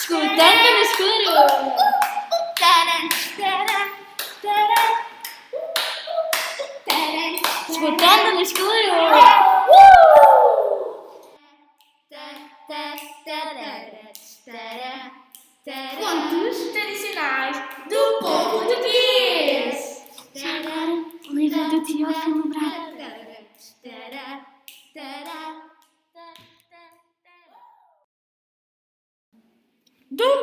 Escutando no escuro. Escutando no escuro. Contos tradicionais do povo português. O livro do Teófilo Braga.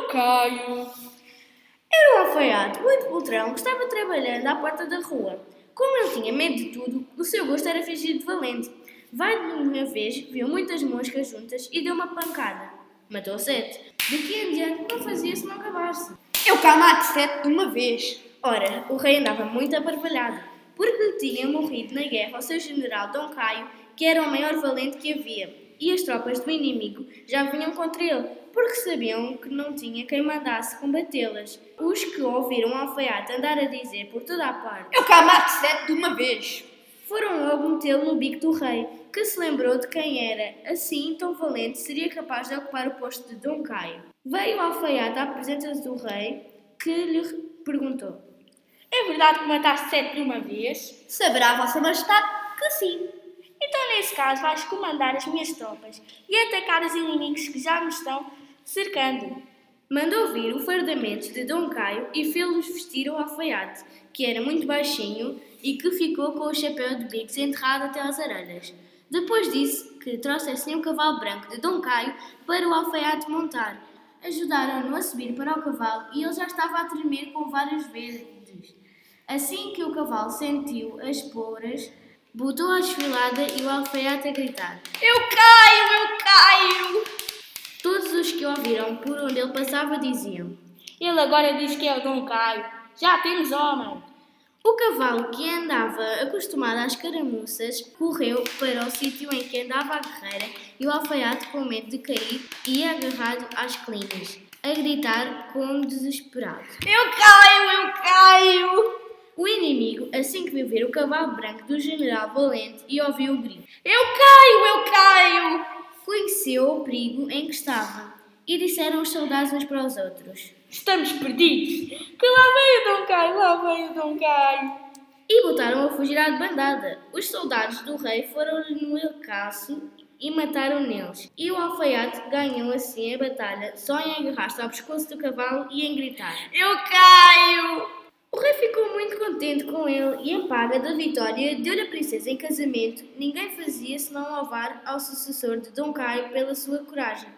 Caio. Era um alfaiate muito poltrão que estava trabalhando à porta da rua. Como ele tinha medo de tudo, o seu gosto era fingir de valente. Vai de uma vez, viu muitas moscas juntas e deu uma pancada. Matou sete. Daqui em diante não fazia se não acabasse. Eu cá mato sete de uma vez. Ora, o rei andava muito aparvalhado, porque tinha morrido na guerra o seu general Dom Caio, que era o maior valente que havia, e as tropas do inimigo já vinham contra ele, porque sabiam que não tinha quem mandasse combatê-las. Os que ouviram o alfaiate andar a dizer por toda a parte, Eu cá mato sete de uma vez. foram logo metê-lo no bico do rei, que se lembrou de quem era, assim tão valente seria capaz de ocupar o posto de Dom Caio. Veio o alfaiate à presença do rei, que lhe perguntou. É verdade que mataste sete de uma vez? Saberá Vossa Majestade que sim. Então, nesse caso, vais comandar as minhas tropas e atacar os inimigos que já me estão cercando. Mandou vir o fardamento de Dom Caio e fê-los vestir o alfaiate, que era muito baixinho e que ficou com o chapéu de bicos enterrado até às orelhas. Depois disse que trouxessem o cavalo branco de Dom Caio para o alfaiate montar. Ajudaram-no a subir para o cavalo e ele já estava a tremer com várias vezes. Assim que o cavalo sentiu as esporas, botou a desfilada e o alfaiate a gritar. Eu caio, eu caio. Por onde ele passava diziam: Ele agora diz que é o Dom Caio. Já temos homem. O cavalo que andava acostumado às caramuças correu para o sítio em que andava a guerreira e o alfaiate, com medo de cair, ia agarrado às clinas, a gritar como desesperado. Eu caio, eu caio. O inimigo, assim que viu ver o cavalo branco do general Valente e ouviu o grito, Eu caio, eu caio. conheceu o perigo em que estava e disseram os soldados uns para os outros. Estamos perdidos. Que lá vem o Dom Caio, lá vem o Dom Caio. E botaram a fugir à bandada. Os soldados do rei foram no elcaço e mataram neles. E o alfaiate ganhou assim a batalha só em agarrar-se ao pescoço do cavalo e em gritar. Eu caio. O rei ficou muito contente com ele e, em paga da vitória, deu-lhe a princesa em casamento. Ninguém fazia senão louvar ao sucessor de Dom Caio pela sua coragem.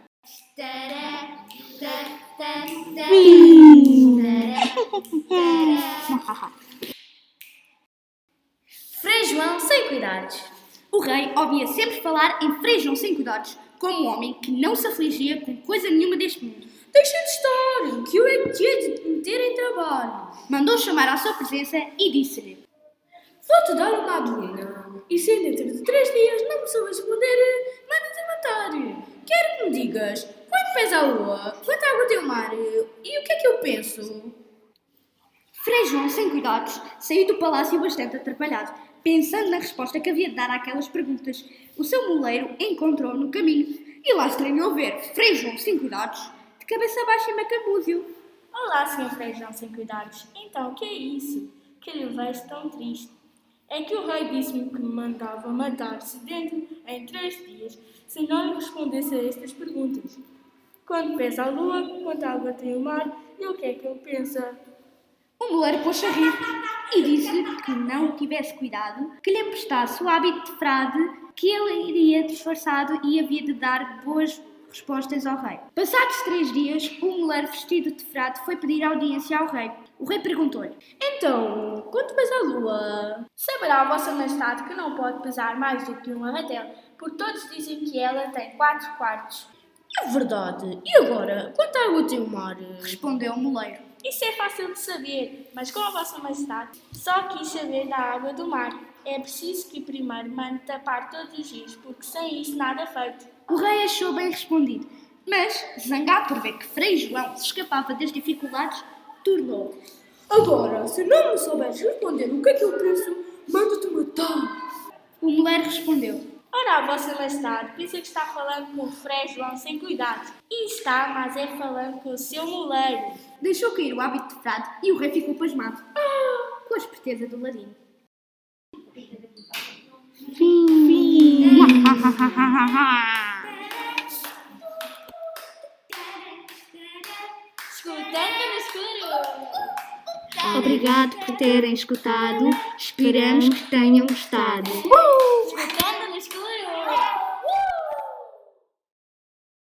Frei João sem cuidados. O rei ouvia sempre falar em Frei João sem cuidados, como um homem que não se afligia com coisa nenhuma deste mundo. Deixa de estar, que eu é que de meter em trabalho. Mandou chamar à sua presença e disse-lhe: Vou-te dar uma aduina. E se dentro de três dias não me souberes responder, manda-te matar. Que me digas quanto pesa a lua, quanta água tem o mar e o que é que eu penso? Frei João, sem cuidados, saiu do palácio bastante atrapalhado, pensando na resposta que havia de dar àquelas perguntas. O seu moleiro encontrou no caminho e lá estranhou ver Frei João, sem cuidados, de cabeça baixa e macambúzio. Olá, senhor Feijão sem cuidados. Então, o que é isso? Que lhe vejo tão triste. É que o rei disse-me que me mandava matar-se dentro em três dias se não lhe respondesse a estas perguntas. Quando pesa a lua, quanta água tem o mar e o que é que ele pensa? O moleiro pôs-se a rir e disse-lhe que não tivesse cuidado, que lhe emprestasse o hábito de frade, que ele iria disfarçado e havia de dar boas respostas ao rei. Passados três dias, o moleiro vestido de frade foi pedir audiência ao rei. O rei perguntou-lhe: Então, quanto pesa a lua? Saberá Vossa Majestade que não pode pesar mais do que um arratel, porque todos dizem que ela tem quatro quartos. É verdade. E agora, quanta água tem o mar? Respondeu o moleiro. Isso é fácil de saber, mas com a Vossa Majestade só quis saber da água do mar. É preciso que primeiro mande tapar todos os dias, porque sem isso nada é feito. O rei achou bem respondido, mas, zangado por ver que Frei João se escapava das dificuldades, tornou. Agora, se não me souberes responder o que é que eu penso, mando-te matar. O moleiro moleiro respondeu: Ora, a vossa majestade, pensa que está falando com o Frei João sem cuidado. E está, mas é falando com o seu moleiro. Deixou cair o hábito de frade e o rei ficou pasmado. Com a esperteza do ladino. Escutando no escuro. Obrigado por terem escutado. Esperamos que tenham gostado. Escutando